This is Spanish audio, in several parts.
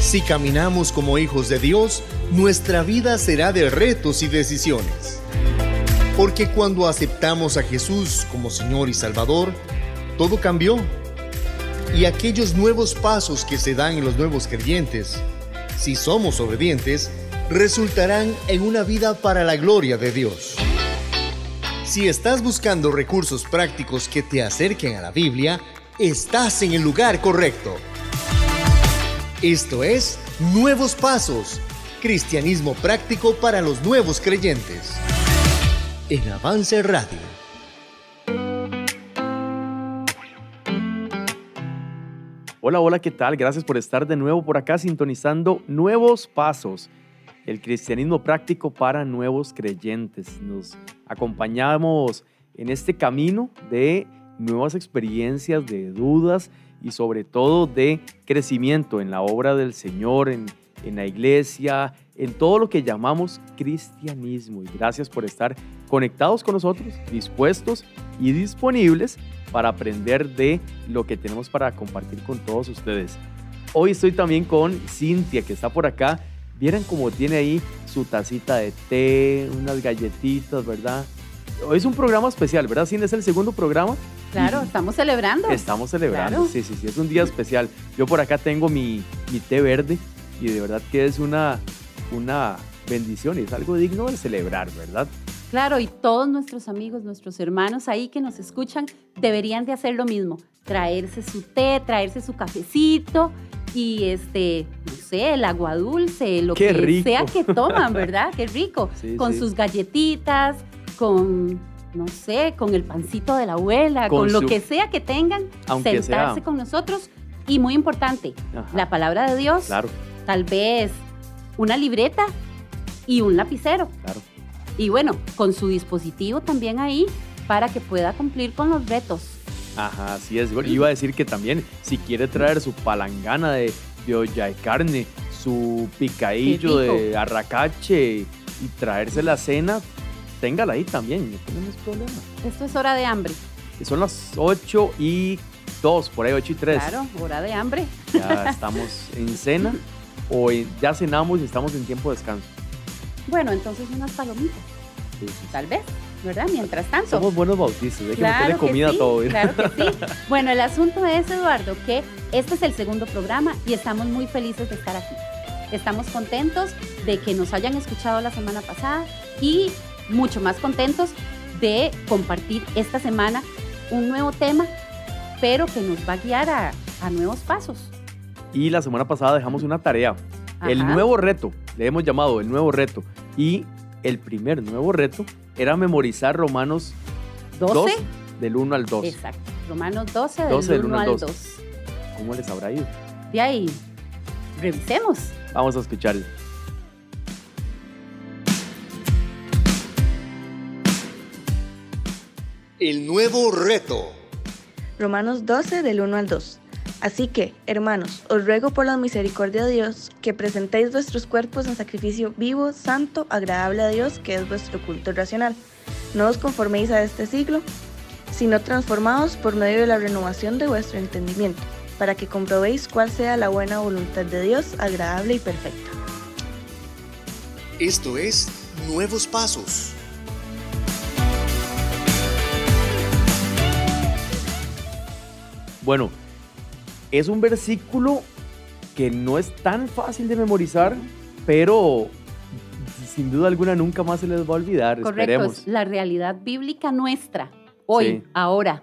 Si caminamos como hijos de Dios, nuestra vida será de retos y decisiones. Porque cuando aceptamos a Jesús como Señor y Salvador, todo cambió. Y aquellos nuevos pasos que se dan en los nuevos creyentes, si somos obedientes, resultarán en una vida para la gloria de Dios. Si estás buscando recursos prácticos que te acerquen a la Biblia, estás en el lugar correcto. Esto es Nuevos Pasos, Cristianismo práctico para los nuevos creyentes. En Avance Radio. Hola, hola, ¿qué tal? Gracias por estar de nuevo por acá sintonizando Nuevos Pasos, el cristianismo práctico para nuevos creyentes. Nos acompañamos en este camino de nuevas experiencias, de dudas y sobre todo de crecimiento en la obra del Señor, en, en la iglesia, en todo lo que llamamos cristianismo. Y gracias por estar conectados con nosotros, dispuestos y disponibles para aprender de lo que tenemos para compartir con todos ustedes. Hoy estoy también con Cintia, que está por acá. Vieran cómo tiene ahí su tacita de té, unas galletitas, ¿verdad? Hoy es un programa especial, ¿verdad? Cintia, es el segundo programa. Claro, estamos celebrando. Estamos celebrando, sí, sí, sí, es un día especial. Yo por acá tengo mi, mi té verde y de verdad que es una, una bendición y es algo digno de celebrar, ¿verdad? Claro, y todos nuestros amigos, nuestros hermanos ahí que nos escuchan, deberían de hacer lo mismo, traerse su té, traerse su cafecito y este, no sé, el agua dulce, lo que sea que toman, ¿verdad? Qué rico. con sus galletitas, con, no sé, con el pancito de la abuela, con, lo que sea que tengan, sentarse con nosotros. Y muy importante, la palabra de Dios, claro. tal vez una libreta y un lapicero. Claro y bueno, con su dispositivo también ahí para que pueda cumplir con los retos. Ajá, así es. iba a decir que también si quiere traer su palangana de, de olla de carne, su picadillo de arracache y traerse la cena, téngala ahí también, no tenemos problema. Esto es hora de hambre. son las 8 y 2, por ahí 8 y 3. Claro, hora de hambre. Ya estamos en cena o ya cenamos y estamos en tiempo de descanso. Bueno, entonces unas palomitas. Tal vez, ¿verdad? Mientras tanto. Somos buenos bautistas, de que comida todo. Claro que sí. Bueno, el asunto es, Eduardo, que este es el segundo programa y estamos muy felices de estar aquí. Estamos contentos de que nos hayan escuchado la semana pasada y mucho más contentos de compartir esta semana un nuevo tema, pero que nos va a guiar a, nuevos pasos. Y la semana pasada dejamos una tarea, el nuevo reto, le hemos llamado el nuevo reto. Y el primer nuevo reto era memorizar Romanos 12, del 1 al 2. Exacto, Romanos 12 del, 1, al 2. ¿Cómo les habrá ido? De ahí, revisemos. Vamos a escucharlo. El nuevo reto. Romanos 12 del 1 al 2. Así que, hermanos, os ruego por la misericordia de Dios que presentéis vuestros cuerpos en sacrificio vivo, santo, agradable a Dios, que es vuestro culto racional. No os conforméis a este siglo, sino transformados por medio de la renovación de vuestro entendimiento, para que comprobéis cuál sea la buena voluntad de Dios, agradable y perfecta. Esto es Nuevos Pasos. Bueno, es un versículo que no es tan fácil de memorizar, pero sin duda alguna nunca más se les va a olvidar. Correcto, esperemos. la realidad bíblica nuestra, hoy, ahora.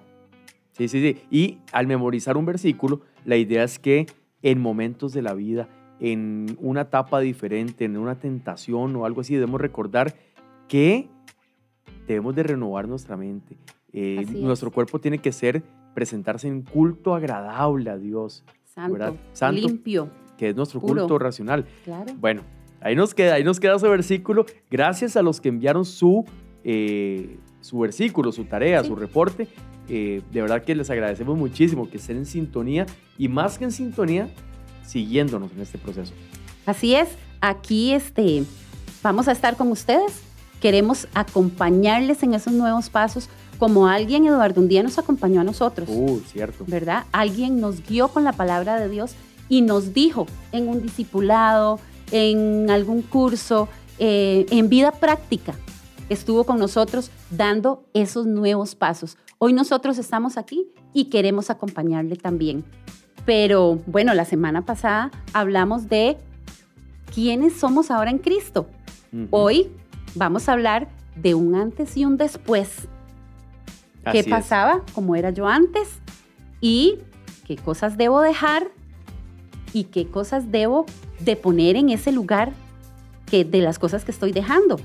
Sí, sí, sí. Y al memorizar un versículo, la idea es que en momentos de la vida, en una etapa diferente, en una tentación o algo así, debemos recordar que debemos de renovar nuestra mente. Eh, nuestro cuerpo tiene que ser presentarse en culto agradable a Dios. Santo, Santo limpio. Que es nuestro culto racional. Bueno, ahí nos, queda, ahí nos queda ese versículo. Gracias a los que enviaron su, eh, su versículo, su tarea, su reporte. Eh, de verdad que les agradecemos muchísimo que estén en sintonía y más que en sintonía, siguiéndonos en este proceso. Así es, aquí este, vamos a estar con ustedes. Queremos acompañarles en esos nuevos pasos como alguien, Eduardo, un día nos acompañó a nosotros. Uh, cierto. ¿Verdad? Alguien nos guió con la palabra de Dios y nos dijo en un discipulado, en algún curso, eh, en vida práctica, estuvo con nosotros dando esos nuevos pasos. Hoy nosotros estamos aquí y queremos acompañarle también. Pero bueno, la semana pasada hablamos de quiénes somos ahora en Cristo. Hoy vamos a hablar de un antes y un después. ¿Qué pasaba? ¿Cómo era yo antes? ¿Y qué cosas debo dejar? ¿Y qué cosas debo de poner en ese lugar que, de las cosas que estoy dejando?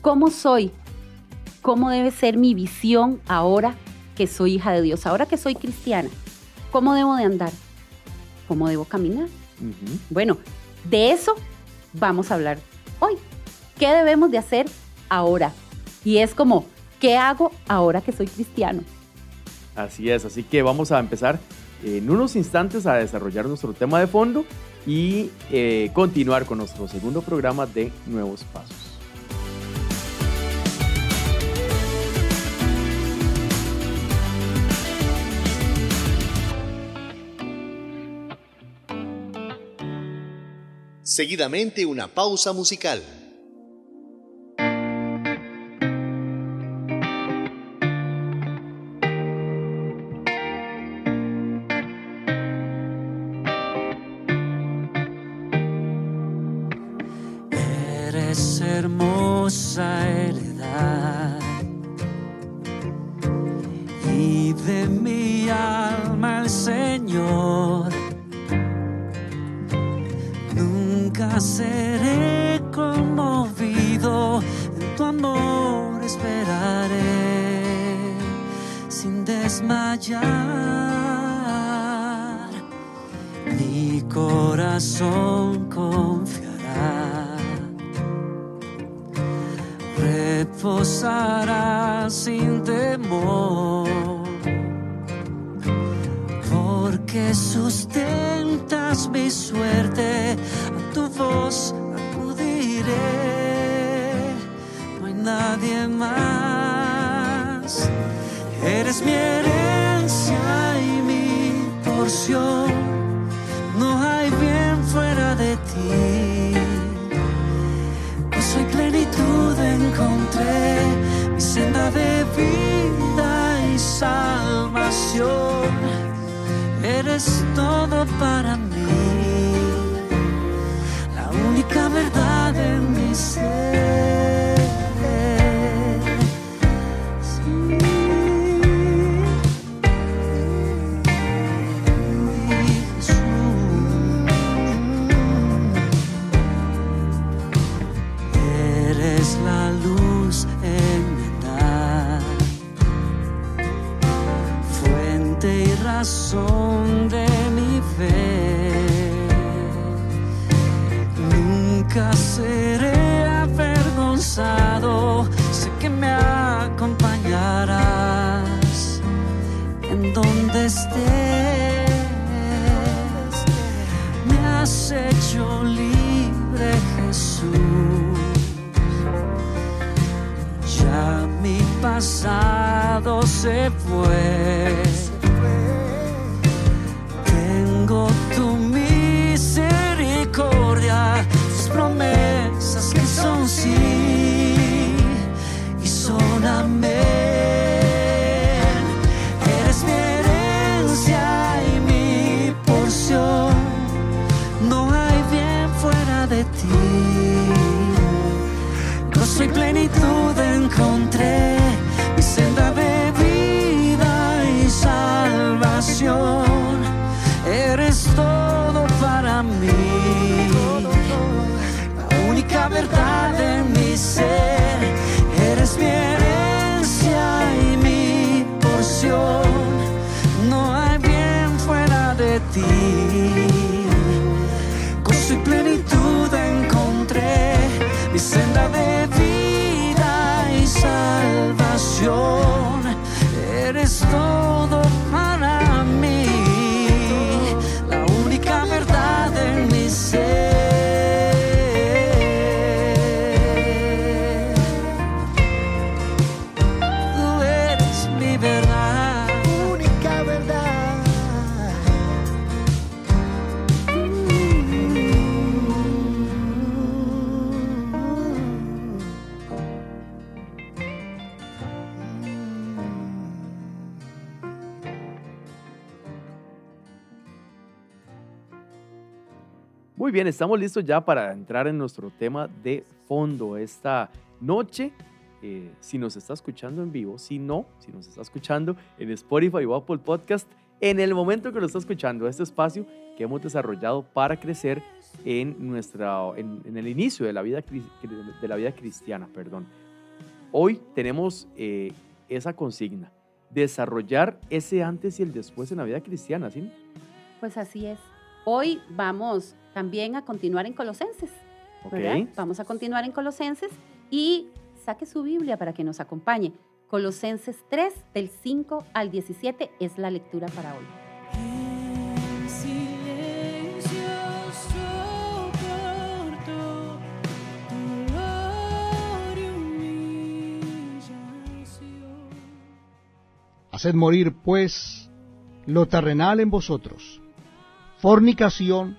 ¿Cómo soy? ¿Cómo debe ser mi visión ahora que soy hija de Dios? Ahora que soy cristiana. ¿Cómo debo de andar? ¿Cómo debo caminar? Bueno, de eso vamos a hablar hoy. ¿Qué debemos de hacer ahora? Y es como, ¿qué hago ahora que soy cristiano? Así es, así que vamos a empezar en unos instantes a desarrollar nuestro tema de fondo y eh, continuar con nuestro segundo programa de Nuevos Pasos. Seguidamente una pausa musical. desmayar, mi corazón confiará, reposará sin temor. eres mi herencia y mi porción, no hay bien fuera de ti. Pues soy plenitud encontré, mi senda de vida y salvación, eres todo para mí, la única verdad en mi ser. donde estés. Me has hecho libre, Jesús. Ya mi pasado se fue. Bien, estamos listos ya para entrar en nuestro tema de fondo esta noche. Eh, si nos está escuchando en vivo, si no, si nos está escuchando en Spotify o Apple Podcast, en el momento que lo está escuchando, este espacio que hemos desarrollado para crecer en, nuestra, en, el inicio de la, vida, de la vida cristiana. Perdón. Hoy tenemos eh, esa consigna, desarrollar ese antes y el después en la vida cristiana, ¿sí? Pues así es. Hoy vamos también a continuar en Colosenses. Vamos a continuar en Colosenses y saque su Biblia para que nos acompañe. Colosenses 3, del 5 al 17 es la lectura para hoy. Haced morir, pues, lo terrenal en vosotros, fornicación,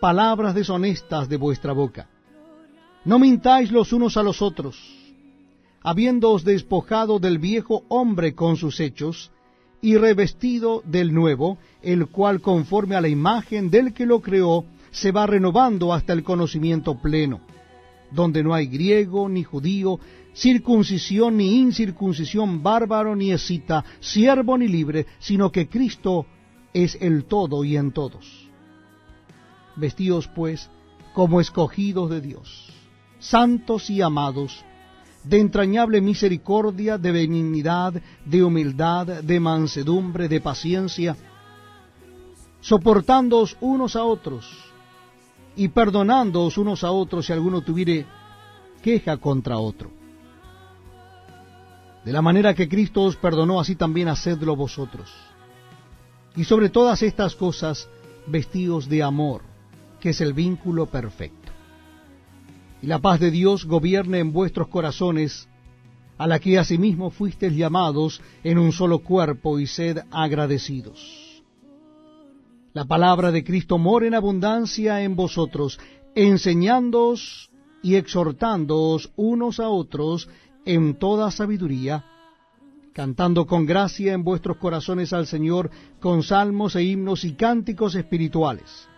palabras deshonestas de vuestra boca. No mintáis los unos a los otros, habiéndoos despojado del viejo hombre con sus hechos, y revestido del nuevo, el cual conforme a la imagen del que lo creó, se va renovando hasta el conocimiento pleno, donde no hay griego ni judío, circuncisión ni incircuncisión, bárbaro ni escita, siervo ni libre, sino que Cristo es el todo y en todos. Vestíos pues como escogidos de Dios, santos y amados, de entrañable misericordia, de benignidad, de humildad, de mansedumbre, de paciencia, soportándoos unos a otros y perdonándoos unos a otros si alguno tuviere queja contra otro. De la manera que Cristo os perdonó, así también hacedlo vosotros. Y sobre todas estas cosas, vestidos de amor, que es el vínculo perfecto. Y la paz de Dios gobierne en vuestros corazones, a la que asimismo fuisteis llamados en un solo cuerpo, y sed agradecidos. La palabra de Cristo mora en abundancia en vosotros, enseñándoos y exhortándoos unos a otros en toda sabiduría, cantando con gracia en vuestros corazones al Señor con salmos e himnos y cánticos espirituales.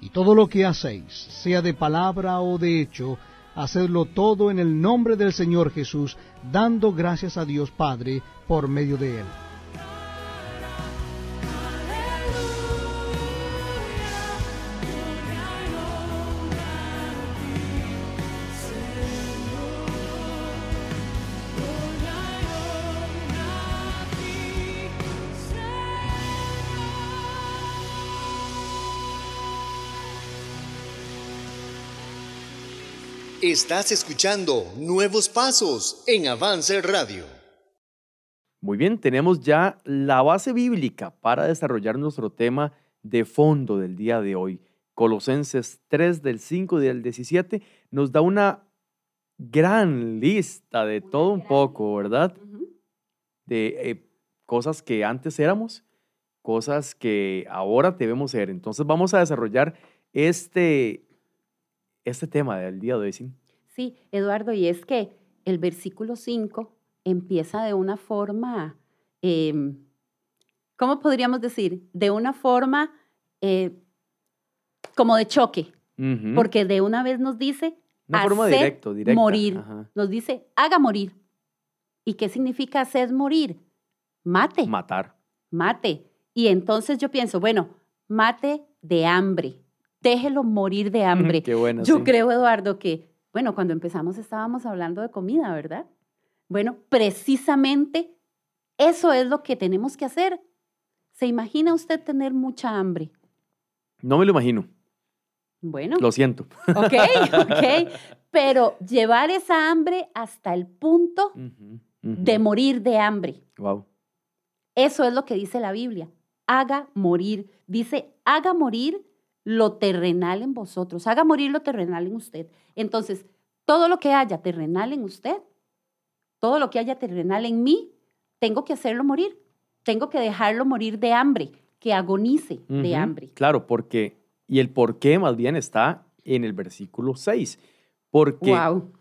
Y todo lo que hacéis, sea de palabra o de hecho, hacedlo todo en el nombre del Señor Jesús, dando gracias a Dios Padre por medio de él. Estás escuchando Nuevos Pasos en Avance Radio. Muy bien, tenemos ya la base bíblica para desarrollar nuestro tema de fondo del día de hoy. Colosenses 3 del 5 y del 17 nos da una gran lista de todo un poco, ¿verdad? De eh, cosas que antes éramos, cosas que ahora debemos ser. Entonces vamos a desarrollar este, este tema del día de hoy. Sí, Eduardo, y es que el versículo 5 empieza de una forma, em, ¿cómo podríamos decir? De una forma eh, como de choque, porque de una vez nos dice, una forma directo, morir, nos dice, haga morir. ¿Y qué significa hacer morir? Mate. Matar. Mate. Y entonces yo pienso, bueno, mate de hambre, déjelo morir de hambre. Qué bueno, yo creo, Eduardo, que bueno, cuando empezamos estábamos hablando de comida, ¿verdad? Bueno, precisamente eso es lo que tenemos que hacer. ¿Se imagina usted tener mucha hambre? No me lo imagino. Bueno. Lo siento. Ok, ok. Pero llevar esa hambre hasta el punto de morir de hambre. Wow. Eso es lo que dice la Biblia. Haga morir. Dice, haga morir lo terrenal en vosotros, haga morir lo terrenal en usted. Entonces, todo lo que haya terrenal en usted, todo lo que haya terrenal en mí, tengo que hacerlo morir. Tengo que dejarlo morir de hambre, que agonice de hambre. Claro, porque, y el por qué más bien está en el versículo 6. Porque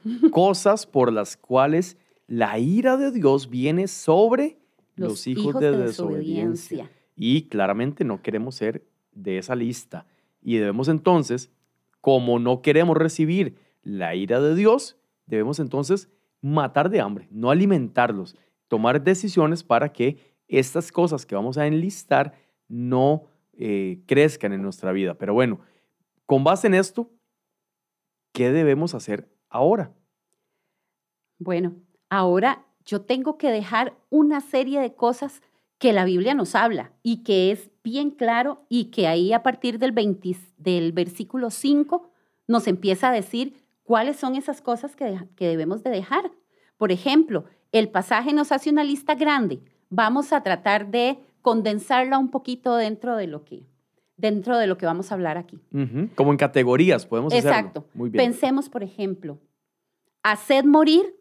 cosas por las cuales la ira de Dios viene sobre los, hijos, de, desobediencia. Y claramente no queremos ser de esa lista. Y debemos entonces, como no queremos recibir la ira de Dios, debemos entonces matar de hambre, no alimentarlos, tomar decisiones para que estas cosas que vamos a enlistar no eh, crezcan en nuestra vida. Pero bueno, con base en esto, ¿qué debemos hacer ahora? Bueno, ahora yo tengo que dejar una serie de cosas que la Biblia nos habla y que es bien claro y que ahí a partir del, del versículo 5 nos empieza a decir cuáles son esas cosas que, que debemos de dejar. Por ejemplo, el pasaje nos hace una lista grande. Vamos a tratar de condensarla un poquito dentro de lo que, dentro de lo que vamos a hablar aquí. Como en categorías, podemos Exacto. Muy bien. Pensemos, por ejemplo, hacer morir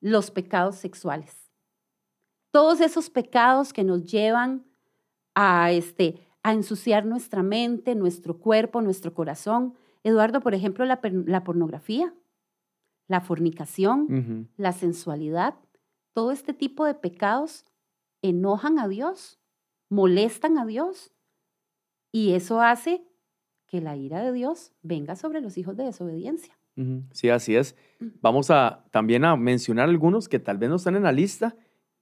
los pecados sexuales. Todos esos pecados que nos llevan a, este, a ensuciar nuestra mente, nuestro cuerpo, nuestro corazón. Eduardo, por ejemplo, la, pornografía, la fornicación, la sensualidad, todo este tipo de pecados enojan a Dios, molestan a Dios y eso hace que la ira de Dios venga sobre los hijos de desobediencia. Sí, así es. Mm. Vamos a también a mencionar algunos que tal vez no están en la lista,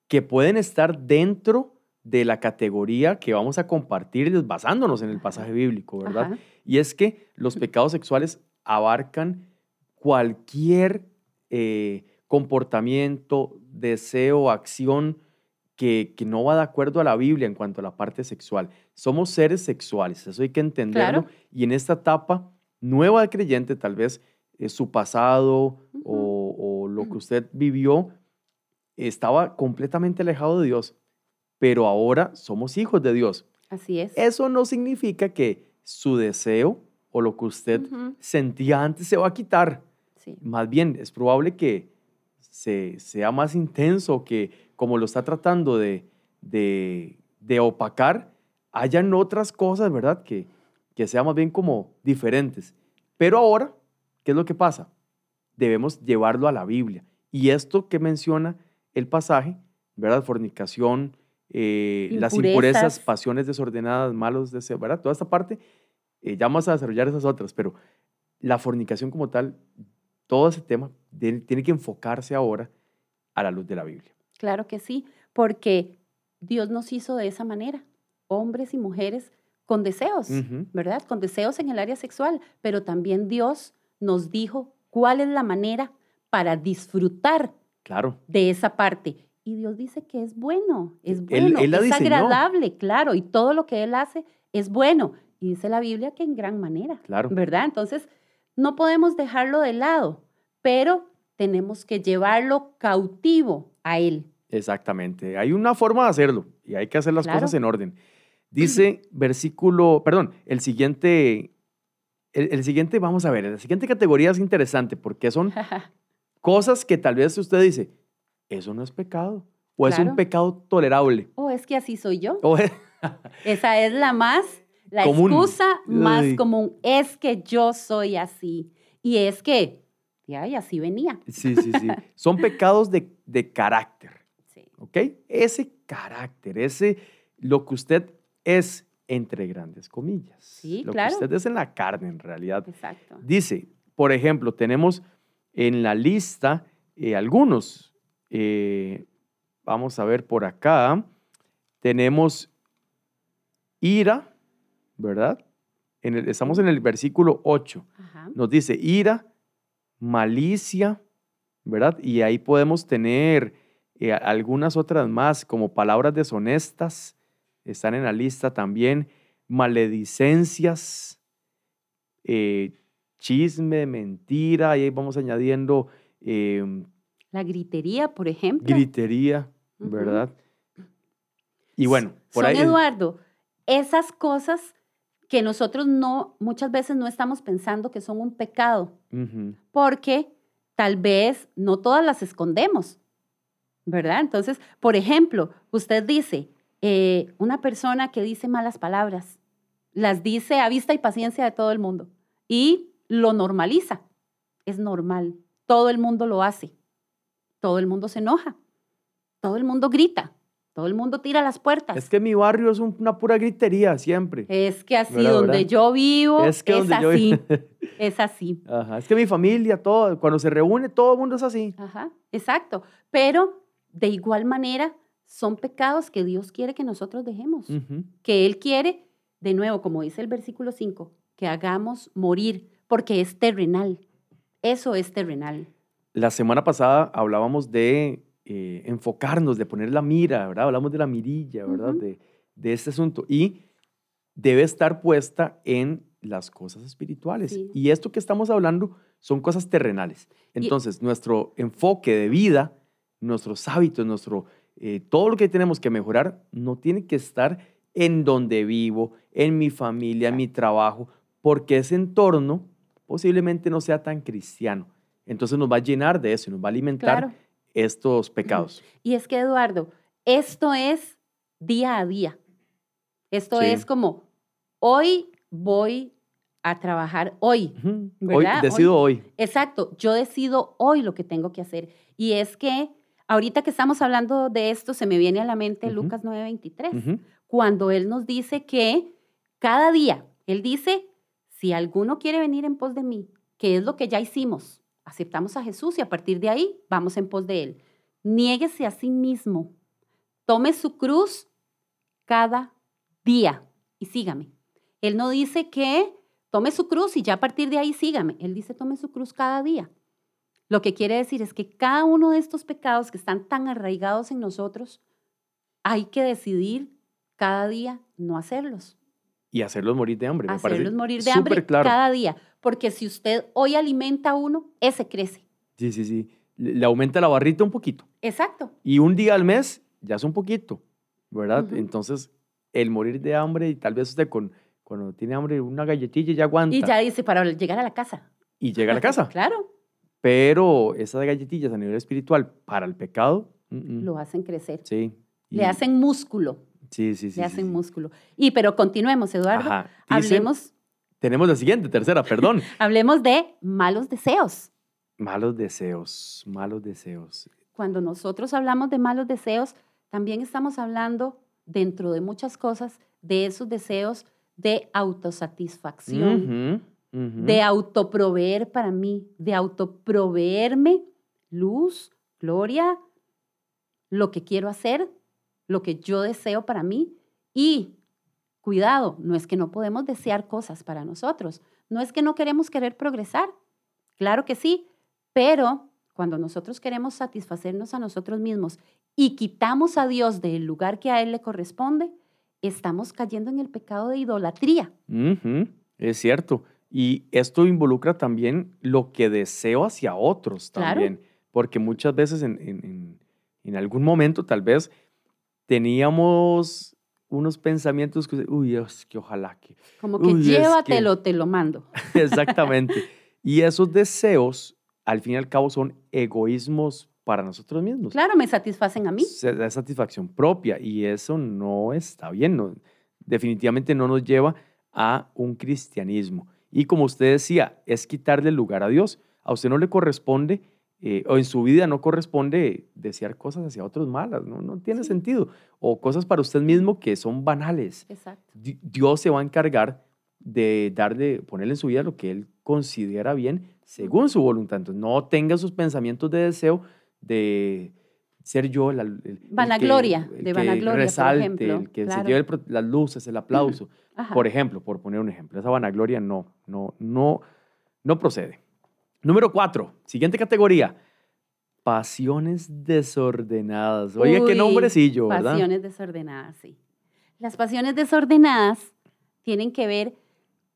que pueden estar dentro de la categoría que vamos a compartir basándonos en el pasaje bíblico, ¿verdad? Y es que los pecados sexuales abarcan cualquier eh, comportamiento, deseo, acción que, que, no va de acuerdo a la Biblia en cuanto a la parte sexual. Somos seres sexuales, eso hay que entenderlo. Y en esta etapa nueva de creyente, tal vez eh, su pasado o, o lo que usted vivió estaba completamente alejado de Dios pero ahora somos hijos de Dios. Así es. Eso no significa que su deseo o lo que usted sentía antes se va a quitar. Sí. Más bien, es probable que se, sea más intenso, que como lo está tratando de, de, de opacar, hayan otras cosas, ¿verdad? Que, que sean más bien como diferentes. Pero ahora, ¿qué es lo que pasa? Debemos llevarlo a la Biblia. Y esto que menciona el pasaje, ¿verdad? Fornicación, eh, las impurezas, pasiones desordenadas, malos deseos, ¿verdad? Toda esta parte, eh, ya vamos a desarrollar esas otras, pero la fornicación como tal, todo ese tema tiene que enfocarse ahora a la luz de la Biblia. Claro que sí, porque Dios nos hizo de esa manera, hombres y mujeres con deseos, ¿verdad? Con deseos en el área sexual, pero también Dios nos dijo cuál es la manera para disfrutar claro. de esa parte. Y Dios dice que es bueno, es bueno, es agradable, claro, y todo lo que Él hace es bueno. Y dice la Biblia que en gran manera, claro. ¿verdad? Entonces, no podemos dejarlo de lado, pero tenemos que llevarlo cautivo a Él. Exactamente, hay una forma de hacerlo y hay que hacer las cosas en orden. Dice versículo, perdón, el siguiente, el, el siguiente, vamos a ver, la siguiente categoría es interesante porque son cosas que tal vez usted dice, eso no es pecado. O es un pecado tolerable. O es que así soy yo. Esa es la más, la excusa más común. Es que yo soy así. Y es que, ya, y así venía. Sí, sí, sí. Son pecados de, de carácter. Sí. ¿Ok? Ese carácter, ese, lo que usted es entre grandes comillas. Sí, lo que usted es en la carne, en realidad. Exacto. Dice, por ejemplo, tenemos en la lista eh, algunos eh, vamos a ver por acá. Tenemos ira, ¿verdad? estamos en el versículo 8. Nos dice ira, malicia, ¿verdad? Y ahí podemos tener eh, algunas otras más, como palabras deshonestas, están en la lista también, maledicencias, eh, chisme, mentira, y ahí vamos añadiendo em, la gritería, por ejemplo. Gritería, ¿verdad? Y bueno, por Son, ahí. Eduardo, esas cosas que nosotros no, muchas veces no estamos pensando que son un pecado, porque tal vez no todas las escondemos, ¿verdad? Entonces, por ejemplo, usted dice, eh, una persona que dice malas palabras, las dice a vista y paciencia de todo el mundo y lo normaliza. Es normal, todo el mundo lo hace, todo el mundo se enoja, todo el mundo grita, todo el mundo tira las puertas. Es que mi barrio es un- una pura gritería siempre. Es que así, ¿Verdad, donde verdad? yo vivo, es, Es que yo así, vivo- es así. Ajá, Es que mi familia, todo, cuando se reúne, todo el mundo es así. Ajá, exacto. Pero de igual manera, son pecados que Dios quiere que nosotros dejemos. Que Él quiere, de nuevo, como dice el versículo 5, que hagamos morir, porque es terrenal. Eso es terrenal. La semana pasada hablábamos de eh, enfocarnos, de poner la mira, ¿verdad? Hablamos de la mirilla, ¿verdad? De, de este asunto. Y debe estar puesta en las cosas espirituales. Sí. Y esto que estamos hablando son cosas terrenales. Entonces, nuestro enfoque de vida, nuestros hábitos, nuestro, eh, todo lo que tenemos que mejorar, no tiene que estar en donde vivo, en mi familia, en mi trabajo, porque ese entorno posiblemente no sea tan cristiano. Entonces nos va a llenar de eso y nos va a alimentar Claro. estos pecados. Y es que, Eduardo, esto es día a día. Esto Sí. es como, hoy voy a trabajar hoy. Ujú. Hoy, ¿Verdad? decido hoy. Exacto, yo decido hoy lo que tengo que hacer. Y es que ahorita que estamos hablando de esto, se me viene a la mente. Lucas 9:23, Ujú. cuando Él nos dice que cada día, Él dice, si alguno quiere venir en pos de mí, que es lo que ya hicimos, aceptamos a Jesús y a partir de ahí vamos en pos de Él. Niéguese a sí mismo, tome su cruz cada día y sígame. Él no dice que tome su cruz y ya a partir de ahí sígame. Él dice tome su cruz cada día. Lo que quiere decir es que cada uno de estos pecados que están tan arraigados en nosotros, hay que decidir cada día no hacerlos. Y hacerlos morir de hambre. me parece Hacerlos morir de hambre claro. cada día. Porque si usted hoy alimenta a uno, ese crece. Sí, sí, sí. Le aumenta la barrita un poquito. Exacto. Y un día al mes ya es un poquito, ¿verdad? Entonces, el morir de hambre y tal vez usted con, cuando tiene hambre una galletilla ya aguanta Y ya dice, para llegar a la casa. y llega a la casa. Claro, Pero esas galletitas a nivel espiritual para el pecado, mm, mm, lo hacen crecer. sí. Le hacen músculo. Sí, sí, sí. le hacen sí. músculo. Y pero continuemos, Eduardo. Ajá. Hablemos, Tenemos la siguiente, tercera, perdón. hablemos de malos deseos. malos deseos, malos deseos. Cuando nosotros hablamos de malos deseos, también estamos hablando, dentro de muchas cosas, de esos deseos de autosatisfacción, de autoproveer para mí, de autoproveerme luz, gloria, lo que quiero hacer, lo que yo deseo para mí. Y cuidado, no es que no podemos desear cosas para nosotros, no es que no queremos querer progresar, claro que sí, pero cuando nosotros queremos satisfacernos a nosotros mismos y quitamos a Dios del lugar que a Él le corresponde, estamos cayendo en el pecado de idolatría. Es cierto. Y esto involucra también lo que deseo hacia otros Claro. también. Porque muchas veces en, en- en- en algún momento tal vez teníamos unos pensamientos que, uy, es que ojalá que... Como que Uy, es que- llévatelo, te lo mando. Exactamente. y esos deseos, al fin y al cabo, son egoísmos para nosotros mismos. Claro, me satisfacen a mí. Se da satisfacción propia y eso no está bien. no- definitivamente no nos lleva a un cristianismo. Y como usted decía, es quitarle lugar a Dios. A usted no le corresponde, eh, o en su vida no corresponde desear cosas hacia otros malas, no, no tiene Sí. sentido. O cosas para usted mismo que son banales. Exacto. Di- Dios se va a encargar de darle, ponerle en su vida lo que Él considera bien según su voluntad. Entonces, no tenga sus pensamientos de deseo de ser yo el, el- el que- Vanagloria, el de que vanagloria, por resalte, ejemplo, el que claro. se lleve el las luces, el aplauso. Por ejemplo, por poner un ejemplo, esa vanagloria no, no, no, no procede. Número cuatro, siguiente categoría. Pasiones desordenadas. Oiga, qué nombrecillo, ¿verdad? Pasiones desordenadas, sí. Las pasiones desordenadas tienen que ver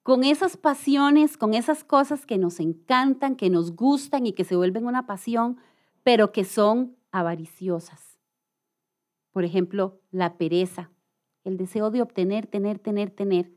con esas pasiones, con esas cosas que nos encantan, que nos gustan y que se vuelven una pasión, pero que son avariciosas. Por ejemplo, la pereza, el deseo de obtener, tener, tener, tener.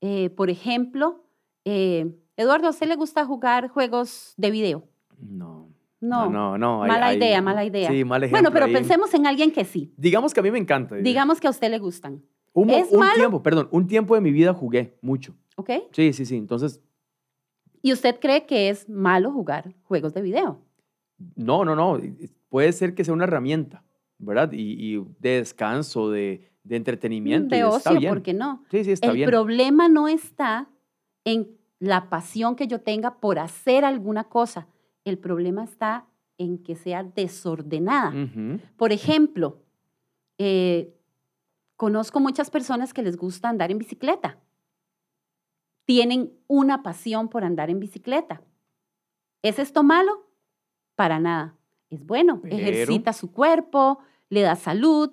eh, por ejemplo, eh, Eduardo, ¿a usted le gusta jugar juegos de video? No. No, no, no. hay- mala hay- idea, mala idea. Sí, mal ejemplo. bueno, pero pensemos en alguien que sí. Digamos que a mí me encanta. diría. Digamos que a usted le gustan, un, ¿es un malo? tiempo, perdón, un tiempo de mi vida jugué mucho. ¿ok? Sí, sí, sí. Entonces, ¿Y usted cree que es malo jugar juegos de video? no, no, no. Puede ser que sea una herramienta, ¿verdad? Y, y de descanso, de, de entretenimiento. de y está ocio, bien. ¿por qué no? Sí, sí, está El bien. problema no está en la pasión que yo tenga por hacer alguna cosa. El problema está en que sea desordenada. Por ejemplo, eh, conozco muchas personas que les gusta andar en bicicleta. Tienen una pasión por andar en bicicleta. ¿Es esto malo? Para nada. Es bueno. Pero- Ejercita su cuerpo, le da salud,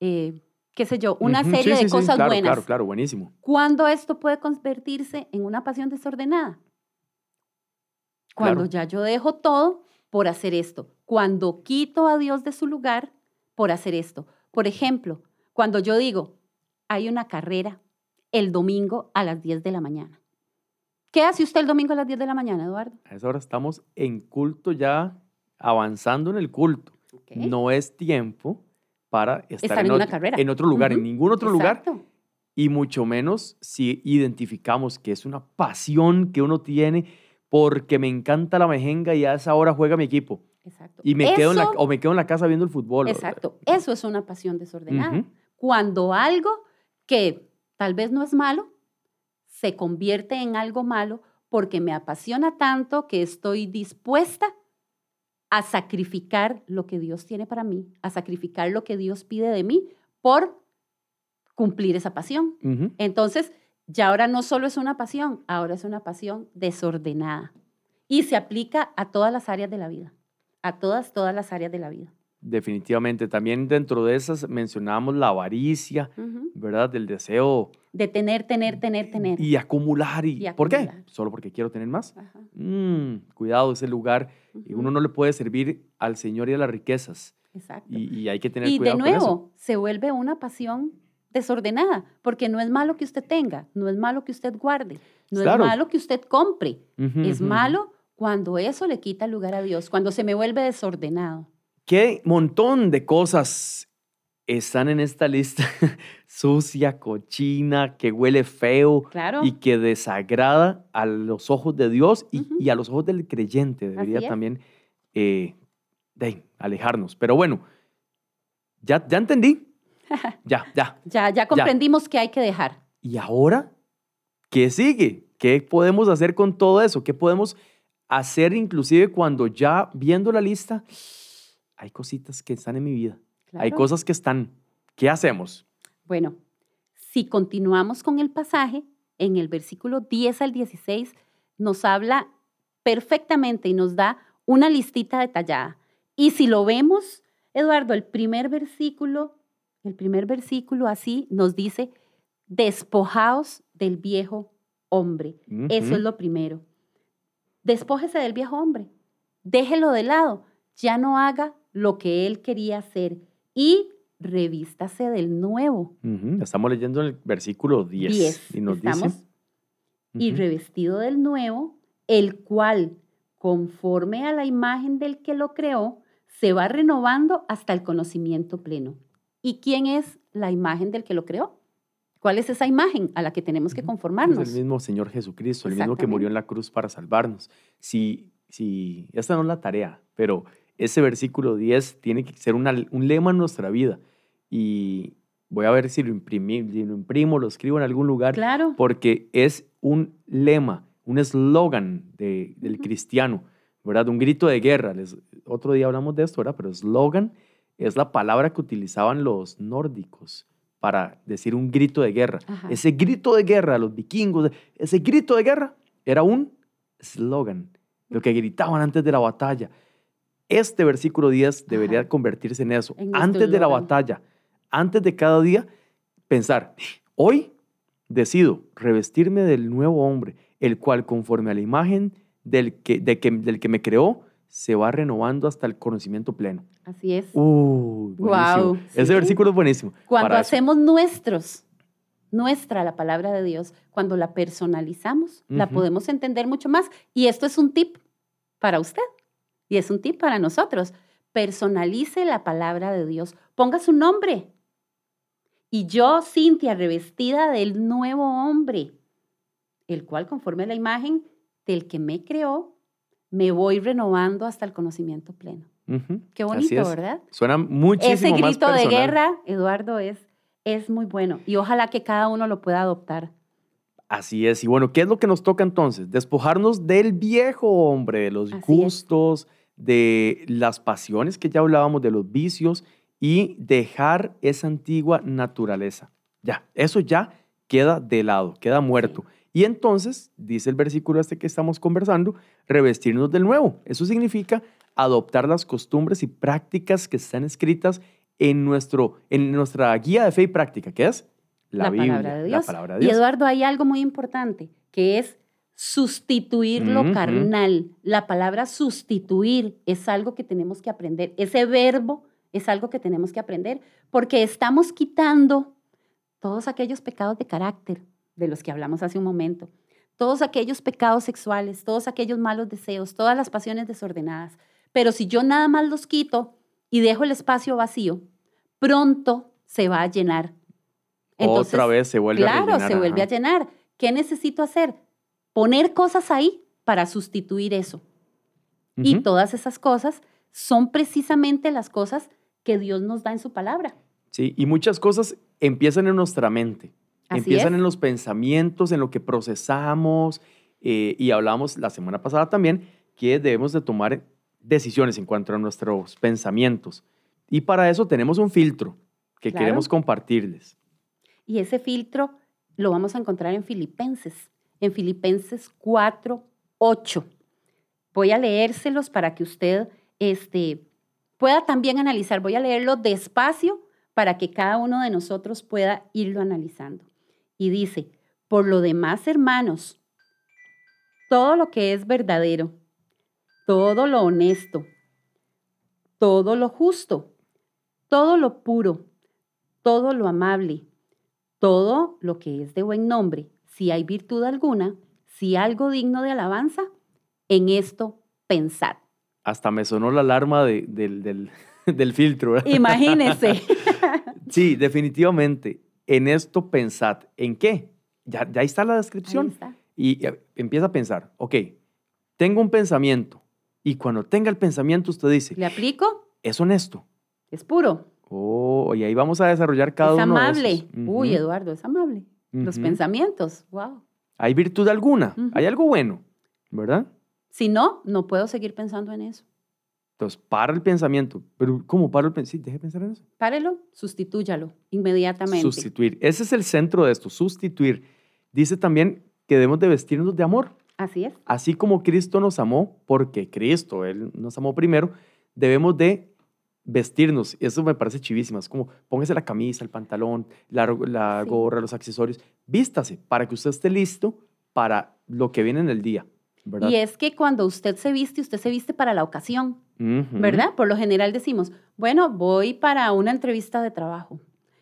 eh, qué sé yo, una Ujú, serie sí, de sí, cosas claro, buenas. Claro, claro, buenísimo. ¿Cuándo esto puede convertirse en una pasión desordenada? Cuando Claro. ya yo dejo todo por hacer esto. Cuando quito a Dios de su lugar por hacer esto. Por ejemplo, cuando yo digo, hay una carrera el domingo a las 10 de la mañana. ¿Qué hace usted el domingo a las 10 de la mañana, Eduardo? A esa hora estamos en culto ya, avanzando en el culto. ¿Ok? No es tiempo para estar, Estar en una otro, carrera. en otro lugar, en ningún otro lugar. Y mucho menos si identificamos que es una pasión que uno tiene porque me encanta la mejenga y a esa hora juega mi equipo. Exacto. Y me quedo en la, o me quedo en la casa viendo el fútbol. Exacto. Eso es una pasión desordenada. Cuando algo que tal vez no es malo, se convierte en algo malo porque me apasiona tanto que estoy dispuesta a sacrificar lo que Dios tiene para mí, a sacrificar lo que Dios pide de mí por cumplir esa pasión. Entonces, ya ahora no solo es una pasión, ahora es una pasión desordenada. Y se aplica a todas las áreas de la vida, a todas, todas las áreas de la vida. Definitivamente. También dentro de esas mencionábamos la avaricia. ¿verdad? Del deseo De tener, tener, tener, tener. y acumular. ¿Y, Y ¿Por qué? acumular. Solo porque quiero tener más. Mm, cuidado, ese lugar. Y Ujú. Uno no le puede servir al Señor y a las riquezas. Exacto. Y, y hay que tener Y de cuidado con eso. nuevo, se vuelve una pasión desordenada, porque no es malo que usted tenga, no es malo que usted guarde, no Claro. es malo que usted compre, es malo cuando eso le quita lugar a Dios, cuando se me vuelve desordenado. ¿Qué montón de cosas están en esta lista? Sucia, cochina, que huele feo Claro. y que desagrada a los ojos de Dios y, a los ojos del creyente. Debería también eh, de, alejarnos. Pero bueno, ya, ya entendí. Ya, ya. Ya, ya comprendimos que hay que dejar. ¿Y ahora qué sigue? ¿Qué podemos hacer con todo eso? ¿Qué podemos hacer inclusive cuando ya viendo la lista hay cositas que están en mi vida? Hay cosas que están. ¿Qué hacemos? Bueno, si continuamos con el pasaje, en el versículo 10 al 16 nos habla perfectamente y nos da una listita detallada. Y si lo vemos, Eduardo, el primer versículo, el primer versículo así nos dice, despojaos del viejo hombre. Eso es lo primero. Despójese del viejo hombre. Déjelo de lado. Ya no haga lo que él quería hacer. Y revístase del nuevo. Ujú, Estamos leyendo el versículo 10. 10. Y nos Estamos, dice. y Ujú. revestido del nuevo, el cual, conforme a la imagen del que lo creó, se va renovando hasta el conocimiento pleno. ¿Y quién es la imagen del que lo creó? ¿Cuál es esa imagen a la que tenemos que conformarnos? Es el mismo Señor Jesucristo, el mismo que murió en la cruz para salvarnos. Si, si, esta no es la tarea, pero ese versículo 10 tiene que ser una- un lema en nuestra vida. Y voy a ver si lo, imprimí, si lo imprimo, lo escribo en algún lugar, Claro. porque es un lema, un eslogan de- del cristiano, ¿verdad? Un grito de guerra. Les- otro día hablamos de esto, ¿verdad? Pero eslogan es la palabra que utilizaban los nórdicos para decir un grito de guerra. Ajá. Ese grito de guerra, los vikingos, ese grito de guerra era un eslogan, lo que gritaban antes de la batalla. Este versículo 10 debería Ajá. convertirse en eso. En nuestro antes de la batalla, antes de cada día, pensar, hoy decido revestirme del nuevo hombre, el cual conforme a la imagen del que, de que, del que me creó, se va renovando hasta el conocimiento pleno. Así es. Uh. Guau, Ese sí. versículo es buenísimo. Cuando eso. hacemos nuestros nuestra, la palabra de Dios, cuando la personalizamos, la podemos entender mucho más. Y esto es un tip para usted y es un tip para nosotros. Personalice la palabra de Dios, ponga su nombre. Y yo, Cintia, revestida del nuevo hombre, el cual conforme a la imagen del que me creó, me voy renovando hasta el conocimiento pleno. Qué bonito. ¿verdad? Suena muchísimo Ese más grito de personal. guerra, Eduardo, es, es muy bueno. Y ojalá que cada uno lo pueda adoptar. Así es. Y bueno, ¿qué es lo que nos toca entonces? Despojarnos del viejo hombre, de los Así es. gustos, de las pasiones que ya hablábamos, de los vicios y dejar esa antigua naturaleza. Ya, eso ya queda de lado, queda muerto. Y entonces, dice el versículo este que estamos conversando, revestirnos del nuevo. Eso significa adoptar las costumbres y prácticas que están escritas en, nuestro, en nuestra guía de fe y práctica, que es la, Biblia, palabra de la Dios. palabra de Y. Eduardo, hay algo muy importante, que es sustituir lo carnal. La palabra sustituir es algo que tenemos que aprender. Ese verbo es algo que tenemos que aprender porque estamos quitando todos aquellos pecados de carácter de los que hablamos hace un momento, todos aquellos pecados sexuales, todos aquellos malos deseos, todas las pasiones desordenadas. Pero si yo nada más los quito y dejo el espacio vacío, pronto se va a llenar. Otra vez se vuelve a claro, rellenar, se vuelve a llenar. ¿Qué necesito hacer? Poner cosas ahí para sustituir eso. Y todas esas cosas son precisamente las cosas que Dios nos da en su palabra. Sí, y muchas cosas empiezan en nuestra mente, Así empiezan es. en los pensamientos, en lo que procesamos, eh, y hablamos la semana pasada también que debemos de tomar decisiones en cuanto a nuestros pensamientos. Y para eso tenemos un filtro que Claro. queremos compartirles. Y ese filtro lo vamos a encontrar en Filipenses, en Filipenses 4, 8. Voy a leérselos para que usted este, pueda también analizar. Voy a leerlo despacio para que cada uno de nosotros pueda irlo analizando. Y dice, por lo demás, hermanos, todo lo que es verdadero, todo lo honesto, todo lo justo, todo lo puro, todo lo amable, todo lo que es de buen nombre, si hay virtud alguna, si algo digno de alabanza, en esto pensad. Hasta me sonó la alarma de- del, del- del filtro. ¿verdad? Imagínense. Sí, definitivamente. En esto pensad. ¿En qué? Ya, ya ahí está la descripción. está. y eh, empieza a pensar, ok, tengo un pensamiento y cuando tenga el pensamiento usted dice, ¿Le aplico? es honesto. Es puro. Oh, y ahí vamos a desarrollar cada es uno de amable. esos. Uy, Eduardo, es amable. Los pensamientos, wow. ¿Hay virtud alguna? ¿Hay algo bueno? ¿Verdad? Si no, no puedo seguir pensando en eso. Entonces, para el pensamiento. Pero, ¿cómo para el pensamiento? Sí, deje de pensar en eso. Párelo, sustitúyalo inmediatamente. Sustituir. Ese es el centro de esto, sustituir. Dice también que debemos de vestirnos de amor. Así es. Así como Cristo nos amó, porque Cristo, Él nos amó primero, debemos de vestirnos. Eso me parece chivísimo. Es como póngase la camisa, el pantalón, la, la Sí. gorra, los accesorios. Vístase para que usted esté listo para lo que viene en el día. ¿verdad? Y es que cuando usted se viste, usted se viste para la ocasión. Ujú. ¿verdad? Por lo general decimos, bueno, voy para una entrevista de trabajo.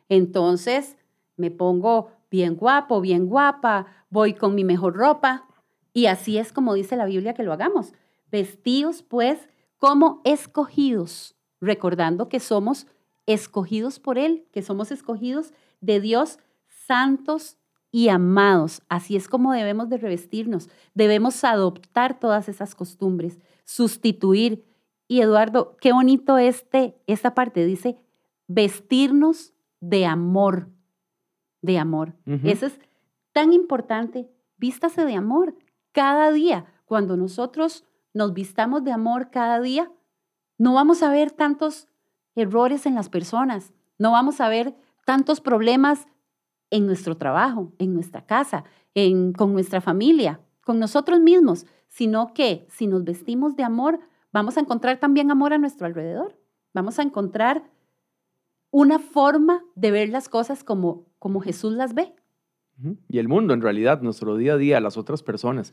Entonces me pongo bien guapo, bien guapa, voy con mi mejor ropa. Y así es como dice la Biblia que lo hagamos. Vestidos pues como escogidos, recordando que somos escogidos por Él, que somos escogidos de Dios, santos y amados. Así es como debemos de revestirnos. Debemos adoptar todas esas costumbres, sustituir. Y Eduardo, qué bonito este, esta parte, dice, vestirnos de amor, de amor. Eso es tan importante, vístase de amor cada día. Cuando nosotros nos vistamos de amor cada día, no vamos a ver tantos errores en las personas, no vamos a ver tantos problemas en nuestro trabajo, en nuestra casa, en, con nuestra familia, con nosotros mismos, sino que si nos vestimos de amor, vamos a encontrar también amor a nuestro alrededor. Vamos a encontrar una forma de ver las cosas como, como Jesús las ve. Y el mundo, en realidad, nuestro día a día, las otras personas,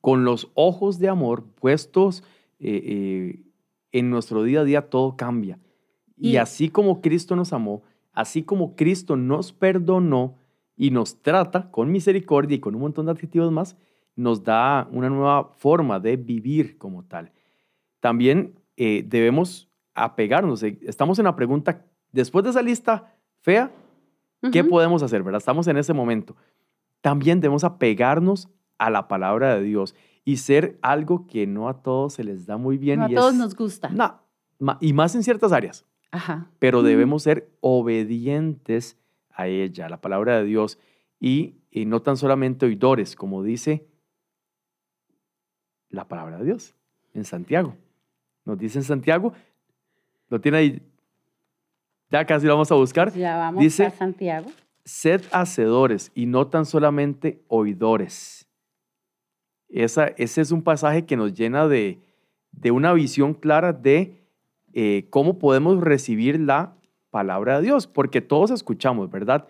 con los ojos de amor puestos eh, eh, en nuestro día a día, todo cambia. Y, Y- así como Cristo nos amó, así como Cristo nos perdonó, y nos trata con misericordia y con un montón de adjetivos más, nos da una nueva forma de vivir como tal. También eh, debemos apegarnos. Eh, estamos en la pregunta, después de esa lista fea, ¿qué podemos hacer? ¿verdad? Estamos en ese momento. También debemos apegarnos a la palabra de Dios y ser algo que no a todos se les da muy bien. No a todos nos gusta. No, y más en ciertas áreas. Ajá. Pero debemos ser obedientes a ella, a la palabra de Dios, y, y no tan solamente oidores, como dice la palabra de Dios en Santiago. Nos dice en Santiago, lo tiene ahí, ya casi lo vamos a buscar. Ya vamos dice, a Santiago. Sed hacedores y no tan solamente oidores. Esa, ese es un pasaje que nos llena de, de una visión clara de eh, cómo podemos recibir la palabra de Dios, porque todos escuchamos, ¿verdad?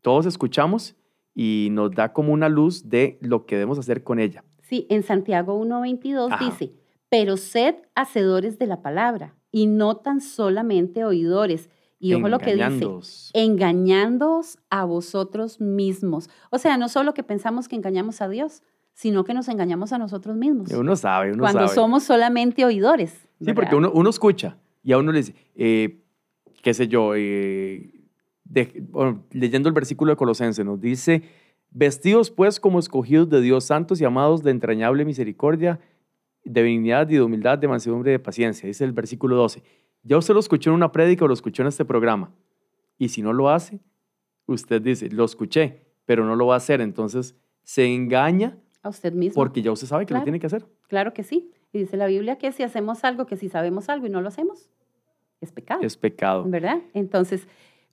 Todos escuchamos y nos da como una luz de lo que debemos hacer con ella. Sí, en Santiago 1.22 dice, pero sed hacedores de la palabra y no tan solamente oidores. Y ojo lo que dice, engañándoos a vosotros mismos. O sea, no solo que pensamos que engañamos a Dios, sino que nos engañamos a nosotros mismos. Uno sabe, uno Cuando somos solamente oidores. Sí, porque uno, uno, escucha y a uno le dice, eh, qué sé yo, eh, leyendo el versículo de Colosenses, nos dice, vestidos pues como escogidos de Dios santos y amados de entrañable misericordia, de benignidad y de humildad, de mansedumbre y de paciencia, dice el versículo 12. Ya usted lo escuchó en una prédica o lo escuchó en este programa. Y si no lo hace, usted dice, lo escuché, pero no lo va a hacer. Entonces se engaña a usted mismo. Porque ya usted sabe que lo tiene que hacer. Claro que sí. Y dice la Biblia que si hacemos algo, que si sabemos algo y no lo hacemos, es pecado. Es pecado. ¿Verdad? Entonces,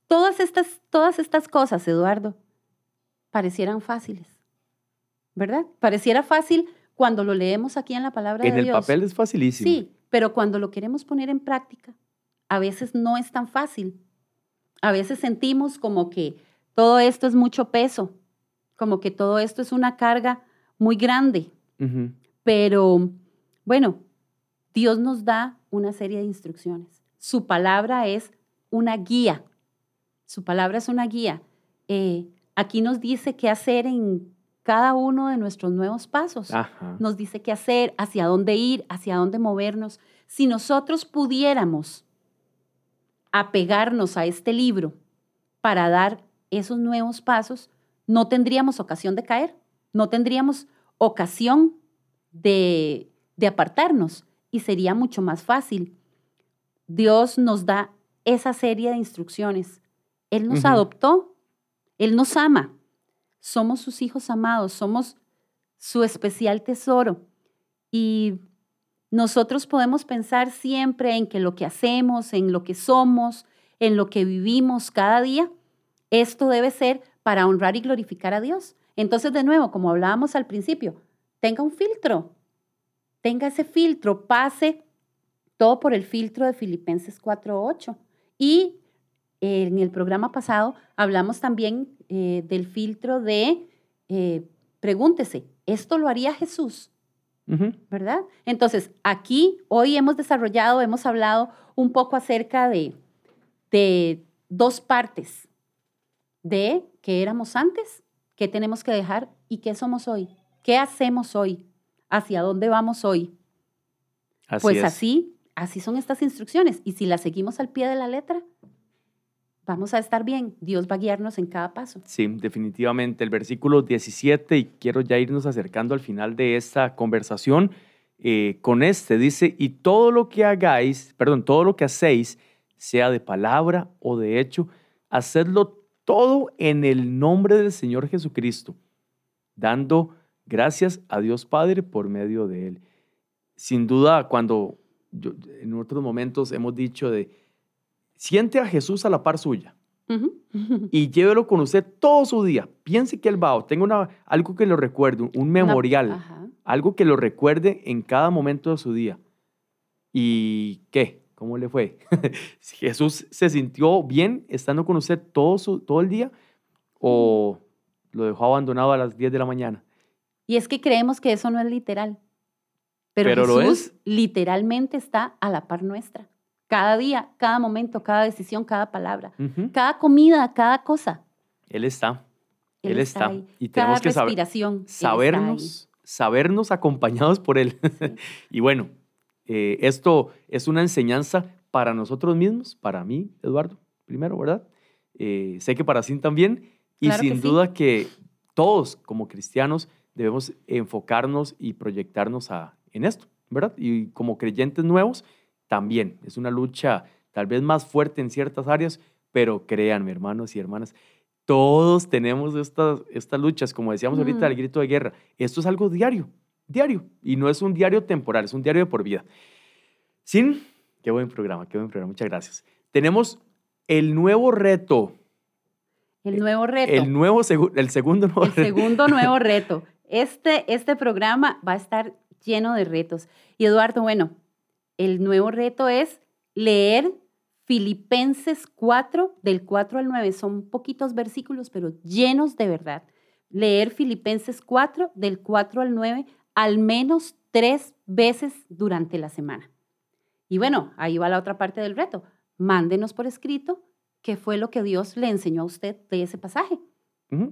todas estas, todas estas cosas, Eduardo, parecieran fáciles. ¿Verdad? Pareciera fácil cuando lo leemos aquí en la palabra de Dios. En el papel es facilísimo. Sí, pero cuando lo queremos poner en práctica, a veces no es tan fácil. A veces sentimos como que todo esto es mucho peso, como que todo esto es una carga muy grande. Pero bueno, Dios nos da una serie de instrucciones. Su palabra es una guía. Su palabra es una guía. Eh, aquí nos dice qué hacer en cada uno de nuestros nuevos pasos. Nos dice qué hacer, hacia dónde ir, hacia dónde movernos. Si nosotros pudiéramos apegarnos a este libro para dar esos nuevos pasos, no tendríamos ocasión de caer no tendríamos ocasión de, apartarnos y sería mucho más fácil. Dios nos da esa serie de instrucciones. Él nos adoptó, Él nos ama, somos sus hijos amados, somos su especial tesoro. Y nosotros podemos pensar siempre en que lo que hacemos, en lo que somos, en lo que vivimos cada día, esto debe ser para honrar y glorificar a Dios. Entonces, de nuevo, como hablábamos al principio, tenga un filtro, tenga ese filtro, pase todo por el filtro de Filipenses 4.8. Y en el programa pasado hablamos también eh, del filtro de, eh, pregúntese, ¿esto lo haría Jesús? ¿Verdad? Entonces, aquí hoy hemos desarrollado, hemos hablado un poco acerca de, de dos partes, de que éramos antes ¿Qué tenemos que dejar y qué somos hoy? ¿Qué hacemos hoy? ¿Hacia dónde vamos hoy? pues así, así son estas instrucciones. Y si las seguimos al pie de la letra, vamos a estar bien. Dios va a guiarnos en cada paso. Sí, definitivamente. El versículo 17, y quiero ya irnos acercando al final de esta conversación, eh, con este dice, y todo lo que hagáis, perdón, todo lo que hacéis, sea de palabra o de hecho, hacedlo todo en el nombre del Señor Jesucristo, dando gracias a Dios Padre por medio de Él. Sin duda, cuando en otros momentos hemos dicho de, siente a Jesús a la par suya y llévelo con usted todo su día. Piense que Él va, o tenga una, algo que lo recuerde, un memorial, algo que lo recuerde en cada momento de su día. ¿Y qué? ¿Cómo le fue? ¿Jesús se sintió bien estando con usted todo, su, todo el día o lo dejó abandonado a las 10 de la mañana? Y es que creemos que eso no es literal. Pero, Jesús literalmente está a la par nuestra. Cada día, cada momento, cada decisión, cada palabra, cada comida, cada cosa. Él está. Él, está. ahí. Y Cada tenemos que saber, sabernos, sabernos acompañados por Él. y bueno, eh, esto es una enseñanza para nosotros mismos, para mí, Eduardo, primero, ¿verdad? Eh, sé que para sí también. Y Claro que sin sí. duda que todos como cristianos debemos enfocarnos y proyectarnos a, en esto, ¿verdad? Y como creyentes nuevos, también es una lucha tal vez más fuerte en ciertas áreas, pero créanme, hermanos y hermanas, todos tenemos estas, estas luchas, como decíamos ahorita, el Mm. grito de guerra. Esto es algo diario, diario, y no es un diario temporal, es un diario de por vida. Sin, qué buen programa, qué buen programa, muchas gracias. Tenemos el nuevo reto, El nuevo reto. el nuevo, segu- el segundo nuevo El reto. segundo nuevo reto. Este, este programa va a estar lleno de retos. Y Eduardo, bueno, el nuevo reto es leer Filipenses 4, del 4 al 9. Son poquitos versículos, pero llenos de verdad. Leer Filipenses 4, del 4 al 9, al menos tres veces durante la semana. Y bueno, ahí va la otra parte del reto. Mándenos por escrito qué fue lo que Dios le enseñó a usted de ese pasaje.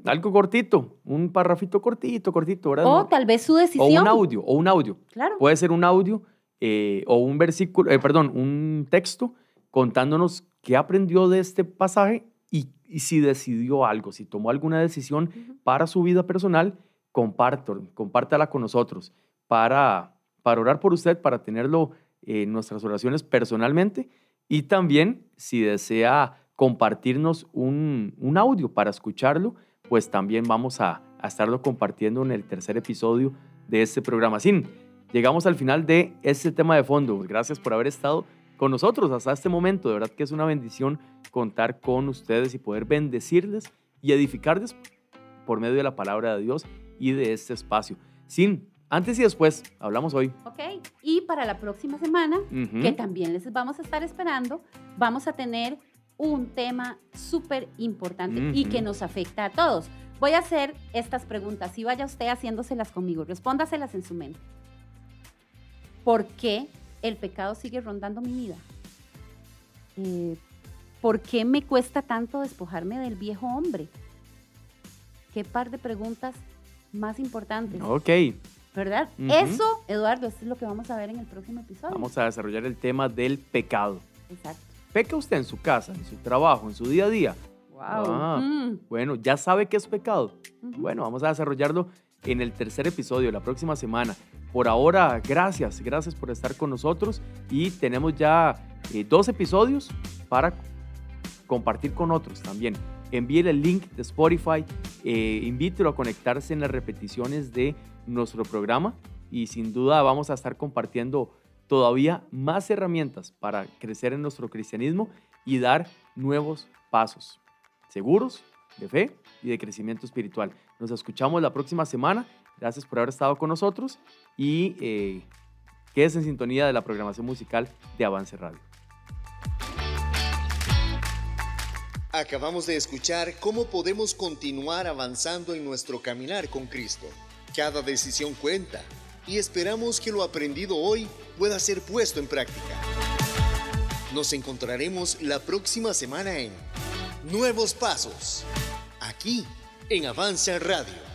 Algo cortito, un parrafito cortito, cortito, ¿verdad? O tal vez su o decisión. un audio, o un audio. Claro. Puede ser un audio eh, o un versículo, eh, perdón, un texto contándonos qué aprendió de este pasaje y, y si decidió algo, si tomó alguna decisión para su vida personal, comparto, compártala con nosotros para, para orar por usted, para tenerlo en nuestras oraciones personalmente y también si desea compartirnos un, un audio para escucharlo, pues también vamos a, a estarlo compartiendo en el tercer episodio de este programa. Sin, llegamos al final de este tema de fondo. Gracias por haber estado con nosotros hasta este momento. De verdad que es una bendición contar con ustedes y poder bendecirles y edificarles por medio de la palabra de Dios y de este espacio. Sin, antes y después, hablamos hoy. Ok. Y para la próxima semana, que también les vamos a estar esperando, vamos a tener un tema súper importante y que nos afecta a todos. Voy a hacer estas preguntas y vaya usted haciéndoselas conmigo. Respóndaselas en su mente. ¿Por qué el pecado sigue rondando mi vida? Eh, ¿Por qué me cuesta tanto despojarme del viejo hombre? ¿Qué par de preguntas más importantes? Ok, ¿Verdad? Eso, Eduardo, esto es lo que vamos a ver en el próximo episodio. vamos a desarrollar el tema del pecado. Exacto. ¿Peca usted en su casa, en su trabajo, en su día a día? Wow. Ah. Mm. Bueno, ¿ya sabe qué es pecado? Bueno, vamos a desarrollarlo en el tercer episodio, la próxima semana. Por ahora, gracias, gracias por estar con nosotros y tenemos ya eh, dos episodios para compartir con otros también. Envíele el link de Spotify, eh, invítelo a conectarse en las repeticiones de nuestro programa y sin duda vamos a estar compartiendo todavía más herramientas para crecer en nuestro cristianismo y dar nuevos pasos seguros de fe y de crecimiento espiritual. Nos escuchamos la próxima semana. Gracias por haber estado con nosotros y eh, quédese en sintonía de la programación musical de Avance Radio. Acabamos de escuchar cómo podemos continuar avanzando en nuestro caminar con Cristo. Cada decisión cuenta y esperamos que lo aprendido hoy pueda ser puesto en práctica. Nos encontraremos la próxima semana en Nuevos Pasos, aquí en Avanza Radio.